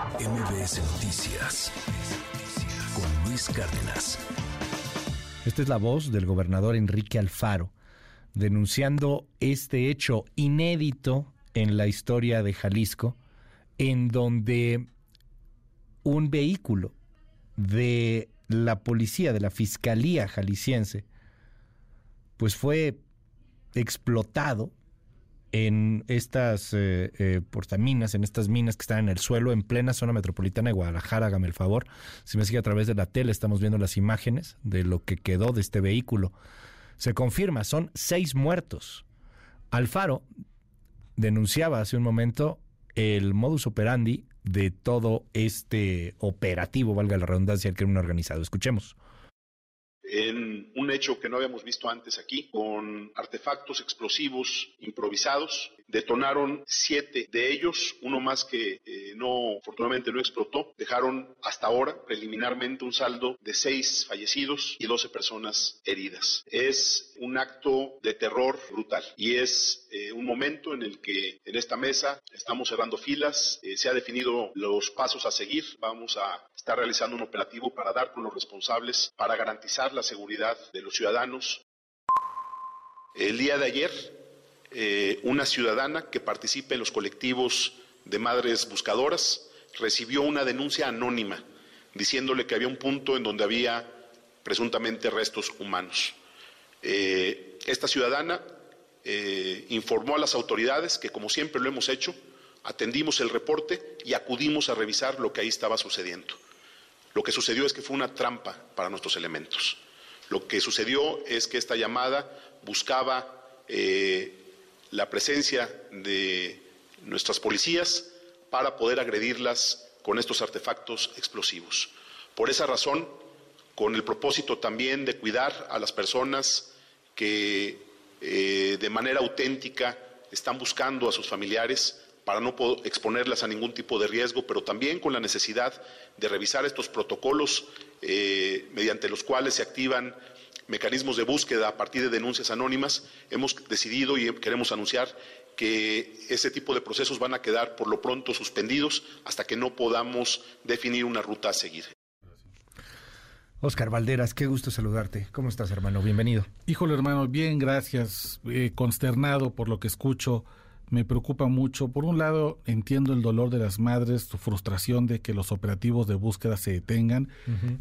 MBS Noticias con Luis Cárdenas. Esta es la voz del gobernador Enrique Alfaro denunciando este hecho inédito en la historia de Jalisco, en donde un vehículo de la policía, de la Fiscalía Jalisciense, pues fue explotado en estas eh, eh, portaminas, en estas minas que están en el suelo, en plena zona metropolitana de Guadalajara, hágame el favor. Si me sigue a través de la tele, estamos viendo las imágenes de lo que quedó de este vehículo. Se confirma, son seis muertos. Alfaro denunciaba hace un momento el modus operandi de todo este operativo, valga la redundancia, el crimen organizado. Escuchemos en un hecho que no habíamos visto antes aquí, con artefactos explosivos improvisados. Detonaron siete de ellos, uno más que eh, no, afortunadamente no explotó. Dejaron hasta ahora, preliminarmente, un saldo de seis fallecidos y doce personas heridas. Es un acto de terror brutal y es eh, un momento en el que en esta mesa estamos cerrando filas, eh, se ha definido los pasos a seguir, vamos a estar realizando un operativo para dar con los responsables, para garantizar la seguridad de los ciudadanos. El día de ayer, eh, una ciudadana que participa en los colectivos de madres buscadoras recibió una denuncia anónima diciéndole que había un punto en donde había presuntamente restos humanos. Esta ciudadana eh, informó a las autoridades que, como siempre lo hemos hecho, atendimos el reporte y acudimos a revisar lo que ahí estaba sucediendo. Lo que sucedió es que fue una trampa para nuestros elementos. Lo que sucedió es que esta llamada buscaba eh, la presencia de nuestras policías para poder agredirlas con estos artefactos explosivos. Por esa razón, con el propósito también de cuidar a las personas que eh, de manera auténtica están buscando a sus familiares, para no exponerlas a ningún tipo de riesgo, pero también con la necesidad de revisar estos protocolos eh, mediante los cuales se activan mecanismos de búsqueda a partir de denuncias anónimas, hemos decidido y queremos anunciar que ese tipo de procesos van a quedar por lo pronto suspendidos hasta que no podamos definir una ruta a seguir. Oscar Valderas, qué gusto saludarte. ¿Cómo estás, hermano? Bienvenido. Híjole, hermano, bien, gracias. Eh, consternado por lo que escucho me preocupa mucho. Por un lado, entiendo el dolor de las madres, su frustración de que los operativos de búsqueda se detengan,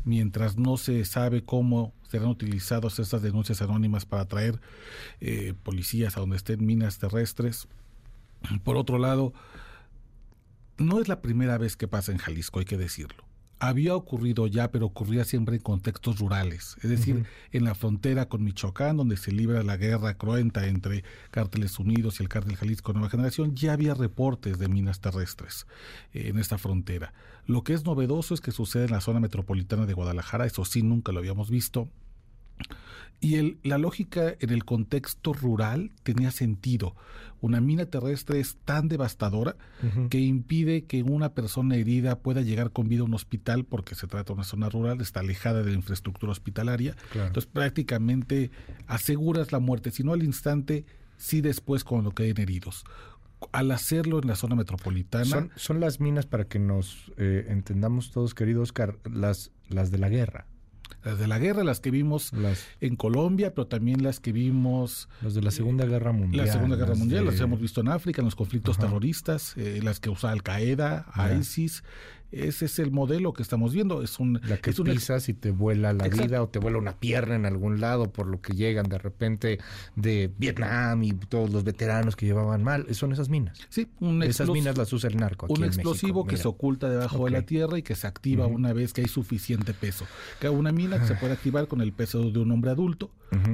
mientras no se sabe cómo serán utilizados estas denuncias anónimas para traer eh, policías a donde estén minas terrestres. Por otro lado, no es la primera vez que pasa en Jalisco, hay que decirlo había ocurrido ya, pero ocurría siempre en contextos rurales, es decir, en la frontera con Michoacán, donde se libra la guerra cruenta entre Cárteles Unidos y el Cártel Jalisco Nueva Generación, ya había reportes de minas terrestres eh, en esta frontera. Lo que es novedoso es que sucede en la zona metropolitana de Guadalajara, eso sí, nunca lo habíamos visto. Y el, la lógica en el contexto rural tenía sentido. Una mina terrestre es tan devastadora que impide que una persona herida pueda llegar con vida a un hospital porque se trata de una zona rural, está alejada de la infraestructura hospitalaria. Entonces prácticamente aseguras la muerte, si no al instante, sí después cuando queden heridos al hacerlo en la zona metropolitana. Son, las minas, para que nos eh, entendamos todos, querido Oscar, las, las de la guerra las de la guerra, las que vimos en Colombia, pero también las que vimos... Las de la Segunda Guerra Mundial. La Segunda Guerra Mundial, las hemos visto en África, en los conflictos terroristas, eh, las que usa Al Qaeda, ISIS, ese es el modelo que estamos viendo. Es un, la que es pisas y te vuela la vida o te vuela una pierna en algún lado por lo que llegan de repente de Vietnam y todos los veteranos que llevaban mal. Son esas minas. Sí, esas minas las usa el narco. un explosivo que se oculta debajo de la tierra y que se activa una vez que hay suficiente peso. Que una mina que se puede activar con el peso de un hombre adulto,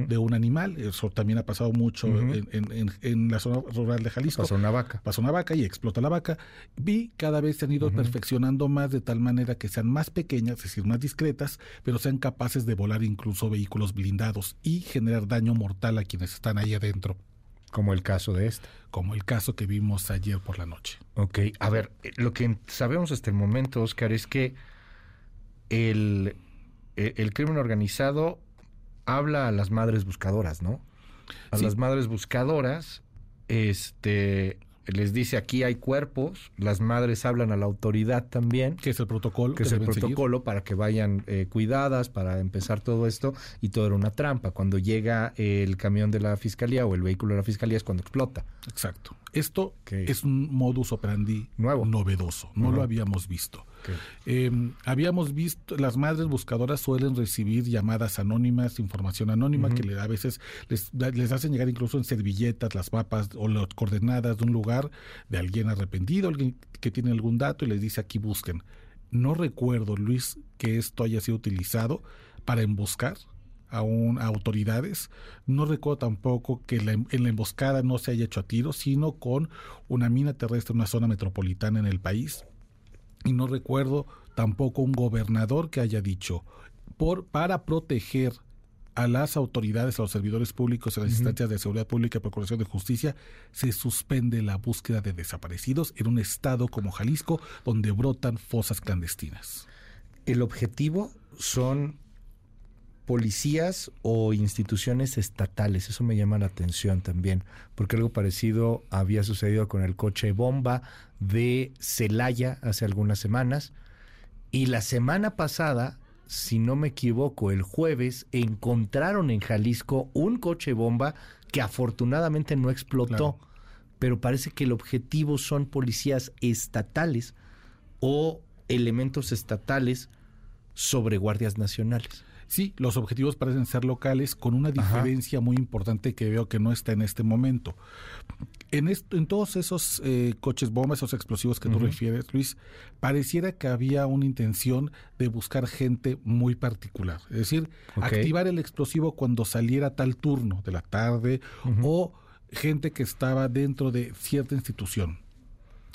de un animal. Eso también ha pasado mucho en, la zona rural de Jalisco. Pasó una vaca. Pasó una vaca y explota la vaca. Vi cada vez se han ido perfeccionando más de tal manera que sean más pequeñas, es decir, más discretas, pero sean capaces de volar incluso vehículos blindados y generar daño mortal a quienes están ahí adentro. Como el caso de este. Como el caso que vimos ayer por la noche. Ok, a ver, eh, lo que sabemos hasta el momento, Oscar, es que el, eh, el crimen organizado habla a las madres buscadoras, ¿no? A las madres buscadoras, este, les dice aquí hay cuerpos, las madres hablan a la autoridad también. Que es el protocolo. Que es el protocolo para que vayan eh, cuidadas, para empezar todo esto, y todo era una trampa. Cuando llega el camión de la fiscalía o el vehículo de la fiscalía es cuando explota. Exacto. Esto es un modus operandi nuevo, novedoso. No lo habíamos visto. Em, habíamos visto, las madres buscadoras suelen recibir llamadas anónimas, información anónima, que a veces les, les hacen llegar incluso en servilletas las mapas o las coordenadas de un lugar de alguien arrepentido, alguien que tiene algún dato y les dice aquí busquen. No recuerdo, Luis, que esto haya sido utilizado para emboscar a, un, autoridades. No recuerdo tampoco que en la emboscada no se haya hecho a tiro, sino con una mina terrestre en una zona metropolitana en el país y no recuerdo tampoco un gobernador que haya dicho por para proteger a las autoridades, a los servidores públicos, a las instancias de seguridad pública y procuración de justicia, se suspende la búsqueda de desaparecidos en un estado como Jalisco, donde brotan fosas clandestinas. El objetivo son policías o instituciones estatales. Eso me llama la atención también, porque algo parecido había sucedido con el coche bomba de Celaya hace algunas semanas. Y la semana pasada, si no me equivoco, el jueves encontraron en Jalisco un coche bomba que afortunadamente no explotó, pero parece que el objetivo son policías estatales o elementos estatales sobre guardias nacionales. Sí, los objetivos parecen ser locales con una diferencia muy importante que veo que no está en este momento. En, esto, en todos esos eh, coches bombas, esos explosivos que tú refieres, Luis, pareciera que había una intención de buscar gente muy particular. Es decir, activar el explosivo cuando saliera tal turno de la tarde o gente que estaba dentro de cierta institución.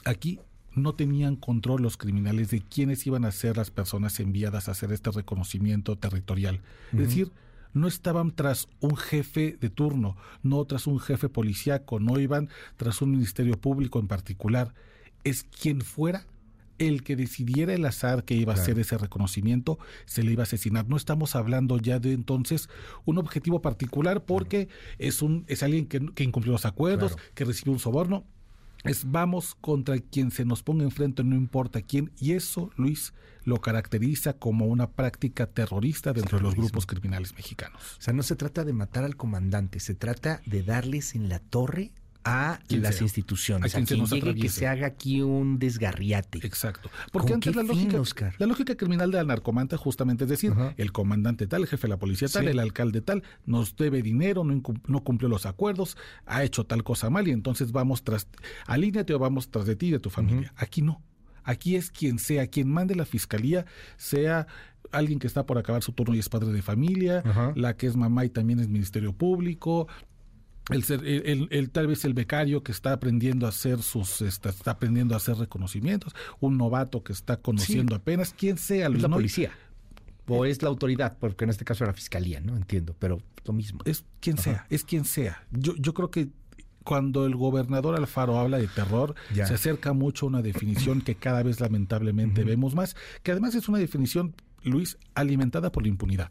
Aquí no tenían control los criminales de quiénes iban a ser las personas enviadas a hacer este reconocimiento territorial. Es decir, no estaban tras un jefe de turno, no tras un jefe policíaco, no iban tras un ministerio público en particular. Es quien fuera el que decidiera el azar que iba a hacer ese reconocimiento, se le iba a asesinar. No estamos hablando ya de entonces un objetivo particular porque es un es alguien que, incumplió los acuerdos, que recibió un soborno es vamos contra quien se nos ponga enfrente, no importa quién, y eso, Luis, lo caracteriza como una práctica terrorista dentro de los grupos criminales mexicanos. O sea, no se trata de matar al comandante, se trata de darles en la torre a las instituciones, a quien, llegue que se haga aquí un desgarriate. Exacto. Porque antes la lógica, la lógica criminal de la narcomanta justamente es decir, el comandante tal, el jefe de la policía tal, el alcalde tal, nos debe dinero, no, no, cumplió los acuerdos, ha hecho tal cosa mal y entonces vamos tras, alíneate o vamos tras de ti y de tu familia. Aquí no. Aquí es quien sea, quien mande la fiscalía, sea alguien que está por acabar su turno y es padre de familia, la que es mamá y también es ministerio público, el, el, tal vez el becario que está aprendiendo a hacer sus está, aprendiendo a hacer reconocimientos un novato que está conociendo apenas quién sea es la policía. O es la autoridad porque en este caso era la fiscalía no entiendo pero lo mismo. Es quien sea es quien sea. Yo yo creo que cuando el gobernador Alfaro habla de terror, se acerca mucho a una definición que cada vez lamentablemente vemos más, que además es una definición, Luis, alimentada por la impunidad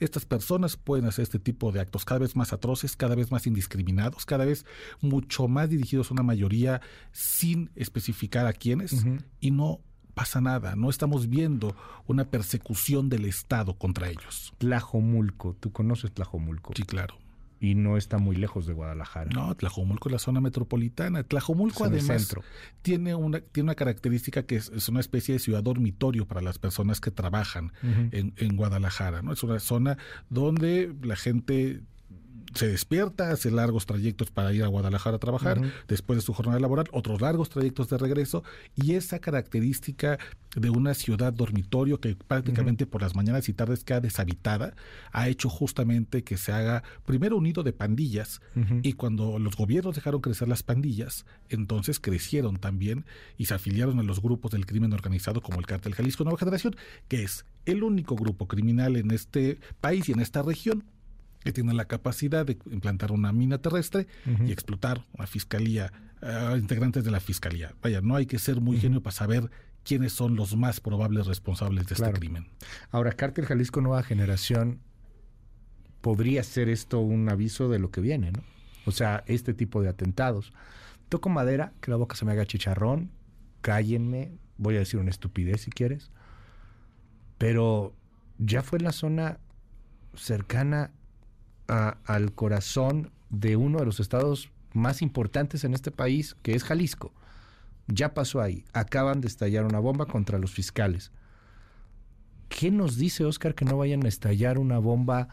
estas personas pueden hacer este tipo de actos cada vez más atroces, cada vez más indiscriminados, cada vez mucho más dirigidos a una mayoría sin especificar a quiénes y no pasa nada, no estamos viendo una persecución del Estado contra ellos. Tlajomulco, ¿tú conoces Tlajomulco? Sí, claro y no está muy lejos de Guadalajara. No, Tlajomulco es la zona metropolitana. Tlajomulco además tiene una tiene una característica que es, una especie de ciudad dormitorio para las personas que trabajan en, en Guadalajara, ¿no? Es una zona donde la gente se despierta, hace largos trayectos para ir a Guadalajara a trabajar, después de su jornada laboral, otros largos trayectos de regreso, y esa característica de una ciudad dormitorio que prácticamente por las mañanas y tardes queda deshabitada, ha hecho justamente que se haga primero un nido de pandillas, y cuando los gobiernos dejaron crecer las pandillas, entonces crecieron también y se afiliaron a los grupos del crimen organizado como el Cártel Jalisco Nueva Generación, que es el único grupo criminal en este país y en esta región que tiene la capacidad de implantar una mina terrestre y explotar una fiscalía, uh, integrantes de la fiscalía. Vaya, no hay que ser muy genio para saber quiénes son los más probables responsables de este crimen. Ahora, Cártel Jalisco Nueva Generación, podría ser esto un aviso de lo que viene, ¿no? O sea, este tipo de atentados toco madera, que la boca se me haga chicharrón, cállenme, voy a decir una estupidez si quieres, pero ya fue en la zona cercana al corazón de uno de los estados más importantes en este país, que es Jalisco. Ya pasó ahí. Acaban de estallar una bomba contra los fiscales. ¿Qué nos dice Oscar que no vayan a estallar una bomba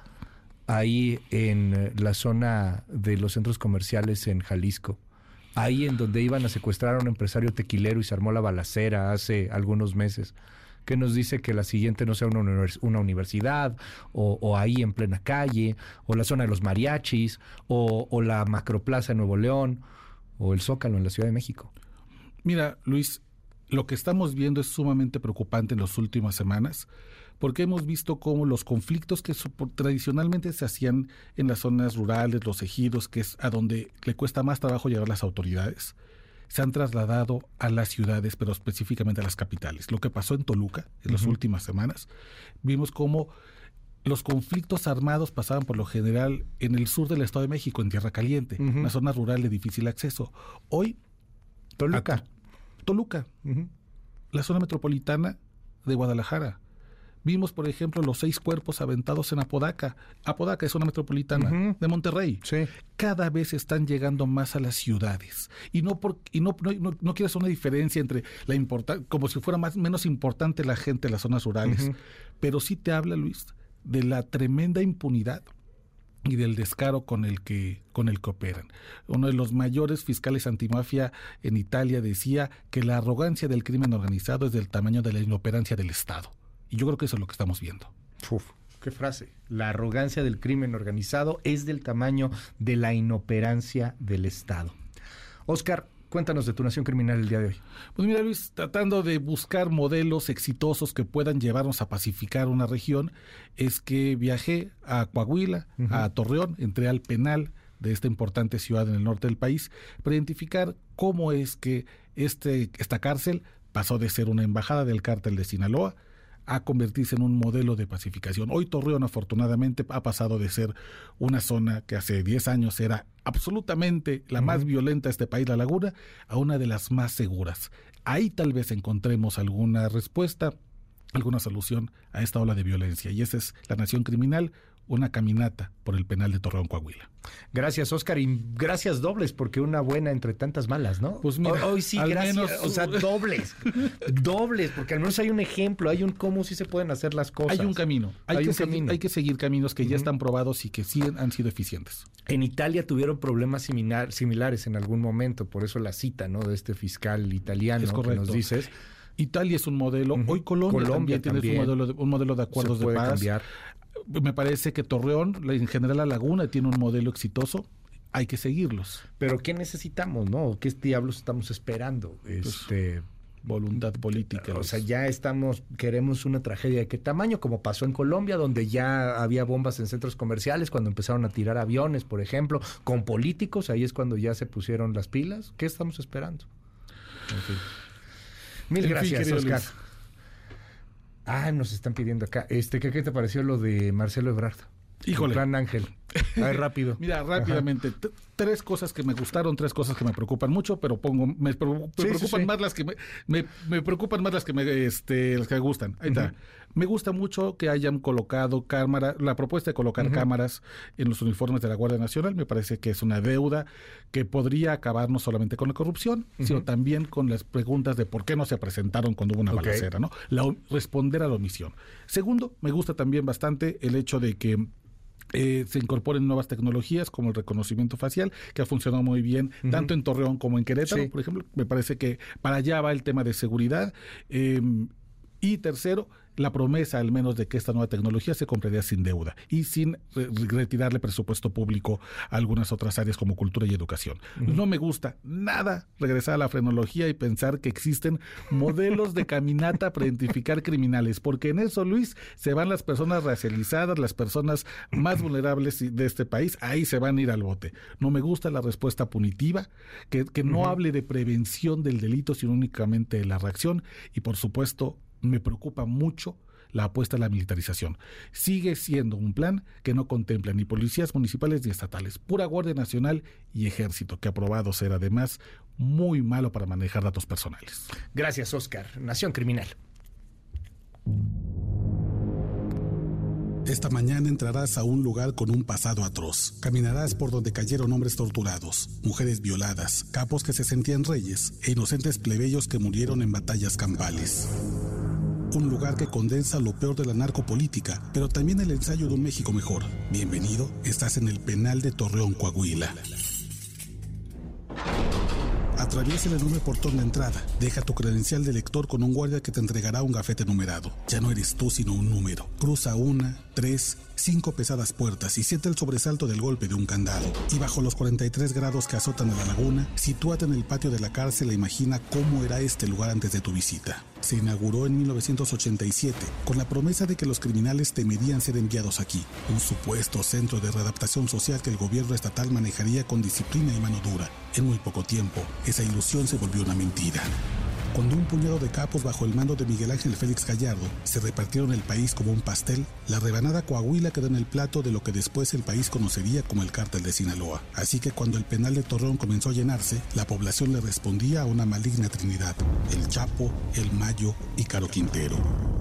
ahí en la zona de los centros comerciales en Jalisco? Ahí en donde iban a secuestrar a un empresario tequilero y se armó la balacera hace algunos meses que nos dice que la siguiente no sea una, universidad, o, ahí en plena calle, o la zona de los mariachis, o, o la macroplaza de Nuevo León, o el Zócalo en la Ciudad de México. Mira, Luis, lo que estamos viendo es sumamente preocupante en las últimas semanas, porque hemos visto cómo los conflictos que tradicionalmente se hacían en las zonas rurales, los ejidos, que es a donde le cuesta más trabajo llegar las autoridades, se han trasladado a las ciudades, pero específicamente a las capitales. Lo que pasó en Toluca en las últimas semanas, vimos cómo los conflictos armados pasaban por lo general en el sur del Estado de México, en Tierra Caliente, una zona rural de difícil acceso. Hoy, Toluca. Toluca, la zona metropolitana de Guadalajara. Vimos, por ejemplo, los seis cuerpos aventados en Apodaca. Apodaca es una metropolitana de Monterrey. Cada vez están llegando más a las ciudades. Y no por, y no, no, no, quiero hacer una diferencia entre la importancia, como si fuera más, menos importante la gente en las zonas rurales. Pero sí te habla, Luis, de la tremenda impunidad y del descaro con el que con el que operan. Uno de los mayores fiscales antimafia en Italia decía que la arrogancia del crimen organizado es del tamaño de la inoperancia del Estado. Y yo creo que eso es lo que estamos viendo. Uf, qué frase. La arrogancia del crimen organizado es del tamaño de la inoperancia del Estado. Oscar, Cuéntanos de tu nación criminal el día de hoy. Pues mira, Luis, tratando de buscar modelos exitosos que puedan llevarnos a pacificar una región, es que viajé a Coahuila, a Torreón, entré al penal de esta importante ciudad en el norte del país, para identificar cómo es que este, esta cárcel pasó de ser una embajada del cártel de Sinaloa a convertirse en un modelo de pacificación. Hoy Torreón afortunadamente ha pasado de ser una zona que hace 10 años era absolutamente la más violenta de este país, la laguna, a una de las más seguras. Ahí tal vez encontremos alguna respuesta, alguna solución a esta ola de violencia. Y esa es la nación criminal, una caminata por el penal de Torreón, Coahuila. Gracias, Oscar, y gracias dobles, porque una buena entre tantas malas, ¿no? Pues mira, hoy, sí, gracias, o sea, dobles, dobles, porque al menos hay un ejemplo, hay un cómo sí se pueden hacer las cosas. Hay un camino, hay, que, seguir, hay que seguir caminos que ya están probados y que sí han sido eficientes. En Italia tuvieron problemas similares en algún momento, por eso la cita, ¿no? De este fiscal italiano que nos dices. Italia es un modelo. Hoy Colombia, también tiene Un, modelo de, un modelo de acuerdos de paz. Cambiar me parece que Torreón, en general la Laguna, tiene un modelo exitoso. Hay que seguirlos. Pero ¿qué necesitamos, no? ¿Qué diablos estamos esperando? Pues, este voluntad política. O sea, ya estamos, queremos una tragedia de qué tamaño, como pasó en Colombia, donde ya había bombas en centros comerciales, cuando empezaron a tirar aviones, por ejemplo, con políticos, ahí es cuando ya se pusieron las pilas. ¿Qué estamos esperando? Mil gracias, Oscar. Ah, nos están pidiendo acá. Este, ¿qué, qué te pareció lo de Marcelo Ebrard? Híjole. Plan Ángel. A rápido. Mira, rápidamente. Tres cosas que me gustaron, tres cosas que me preocupan mucho, pero pongo, me, preocupan más las que me, me, preocupan más las que me, este, las que me gustan. Ahí está. Me gusta mucho que hayan colocado cámara, la propuesta de colocar cámaras en los uniformes de la Guardia Nacional. Me parece que es una deuda que podría acabar no solamente con la corrupción, sino también con las preguntas de por qué no se presentaron cuando hubo una balacera, ¿no? La, responder a la omisión. Segundo, me gusta también bastante el hecho de que eh, se incorporen nuevas tecnologías como el reconocimiento facial, que ha funcionado muy bien tanto en Torreón como en Querétaro, por ejemplo. Me parece que para allá va el tema de seguridad. Em, y tercero, la promesa al menos de que esta nueva tecnología se compraría sin deuda y sin retirarle presupuesto público a algunas otras áreas como cultura y educación. No me gusta nada regresar a la frenología y pensar que existen modelos de caminata para identificar criminales, porque en eso, Luis, se van las personas racializadas, las personas más vulnerables de este país, ahí se van a ir al bote. No me gusta la respuesta punitiva, que, no hable de prevención del delito, sino únicamente de la reacción y, por supuesto, me preocupa mucho la apuesta a la militarización. Sigue siendo un plan que no contempla ni policías municipales ni estatales, pura Guardia Nacional y Ejército, que aprobado ser además muy malo para manejar datos personales. Gracias, Oscar. Nación Criminal. Esta mañana entrarás a un lugar con un pasado atroz. Caminarás por donde cayeron hombres torturados, mujeres violadas, capos que se sentían reyes e inocentes plebeyos que murieron en batallas campales. Un lugar que condensa lo peor de la narcopolítica, pero también el ensayo de un México mejor. Bienvenido, estás en el penal de Torreón, Coahuila. Atraviesa el enorme portón de entrada. Deja tu credencial de lector con un guardia que te entregará un gafete numerado. Ya no eres tú, sino un número. Cruza una, tres, cinco pesadas puertas y siente el sobresalto del golpe de un candado. Y bajo los 43 grados que azotan a la laguna, sitúate en el patio de la cárcel e imagina cómo era este lugar antes de tu visita. Se inauguró en 1987 con la promesa de que los criminales temerían ser enviados aquí, un supuesto centro de readaptación social que el gobierno estatal manejaría con disciplina y mano dura. En muy poco tiempo, esa ilusión se volvió una mentira cuando un puñado de capos bajo el mando de Miguel Ángel Félix Gallardo se repartieron el país como un pastel, la rebanada Coahuila quedó en el plato de lo que después el país conocería como el cártel de Sinaloa. Así que cuando el penal de Torreón comenzó a llenarse, la población le respondía a una maligna trinidad, el Chapo, el Mayo y Caro Quintero.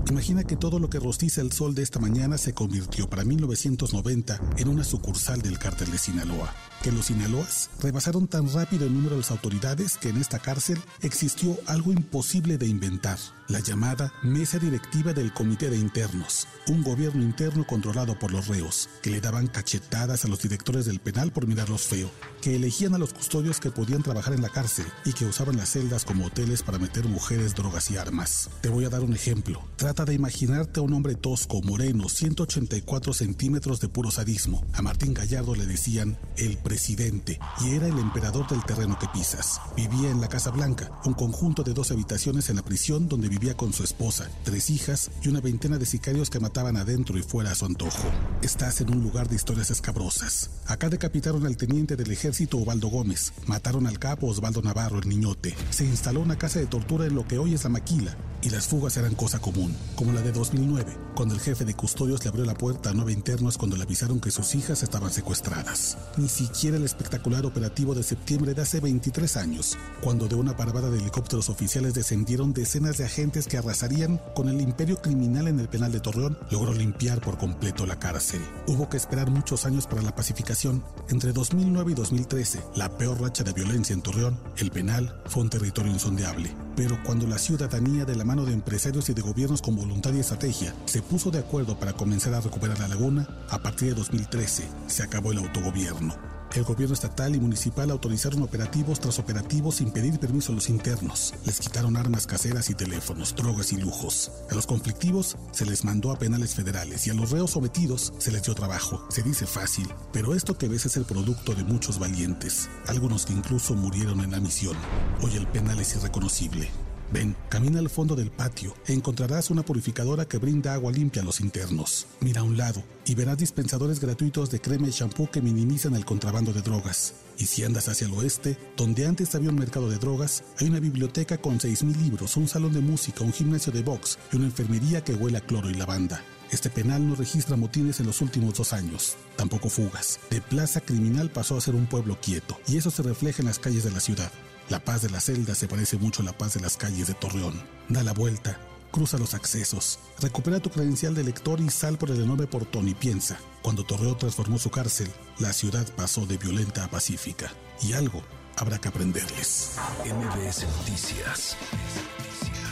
Imagina que todo lo que rostiza el sol de esta mañana se convirtió para 1990 en una sucursal del cártel de Sinaloa. Que los Sinaloas rebasaron tan rápido el número de las autoridades que en esta cárcel existió algo imposible de inventar la llamada Mesa Directiva del Comité de Internos, un gobierno interno controlado por los reos, que le daban cachetadas a los directores del penal por mirarlos feo, que elegían a los custodios que podían trabajar en la cárcel y que usaban las celdas como hoteles para meter mujeres, drogas y armas. Te voy a dar un ejemplo. Trata de imaginarte a un hombre tosco, moreno, 184 centímetros de puro sadismo. A Martín Gallardo le decían el presidente y era el emperador del terreno que pisas. Vivía en la Casa Blanca, un conjunto de dos habitaciones en la prisión donde vivía con su esposa, tres hijas y una veintena de sicarios que mataban adentro y fuera a su antojo. Estás en un lugar de historias escabrosas. Acá decapitaron al teniente del ejército Ovaldo Gómez, mataron al capo Osvaldo Navarro el niñote, se instaló una casa de tortura en lo que hoy es la maquila, y las fugas eran cosa común, como la de 2009, cuando el jefe de custodios le abrió la puerta a nueve internos cuando le avisaron que sus hijas estaban secuestradas. Ni siquiera el espectacular operativo de septiembre de hace 23 años, cuando de una parvada de helicópteros oficiales descendieron decenas de agentes que arrasarían con el imperio criminal en el penal de Torreón, logró limpiar por completo la cárcel. Hubo que esperar muchos años para la pacificación. Entre 2009 y 2013, la peor racha de violencia en Torreón, el penal fue un territorio insondeable. Pero cuando la ciudadanía de la mano de empresarios y de gobiernos con voluntad y estrategia se puso de acuerdo para comenzar a recuperar la laguna, a partir de 2013 se acabó el autogobierno. El gobierno estatal y municipal autorizaron operativos tras operativos sin pedir permiso a los internos. Les quitaron armas caseras y teléfonos, drogas y lujos. A los conflictivos se les mandó a penales federales y a los reos sometidos se les dio trabajo. Se dice fácil, pero esto que ves es el producto de muchos valientes, algunos que incluso murieron en la misión. Hoy el penal es irreconocible. Ven, camina al fondo del patio e encontrarás una purificadora que brinda agua limpia a los internos. Mira a un lado y verás dispensadores gratuitos de crema y shampoo que minimizan el contrabando de drogas. Y si andas hacia el oeste, donde antes había un mercado de drogas, hay una biblioteca con 6.000 libros, un salón de música, un gimnasio de box y una enfermería que huele a cloro y lavanda. Este penal no registra motines en los últimos dos años, tampoco fugas. De plaza criminal pasó a ser un pueblo quieto, y eso se refleja en las calles de la ciudad. La paz de la celda se parece mucho a la paz de las calles de Torreón. Da la vuelta, cruza los accesos, recupera tu credencial de lector y sal por el enorme portón y piensa, cuando Torreón transformó su cárcel, la ciudad pasó de violenta a pacífica. Y algo habrá que aprenderles. MBS Noticias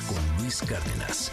con Luis Cárdenas.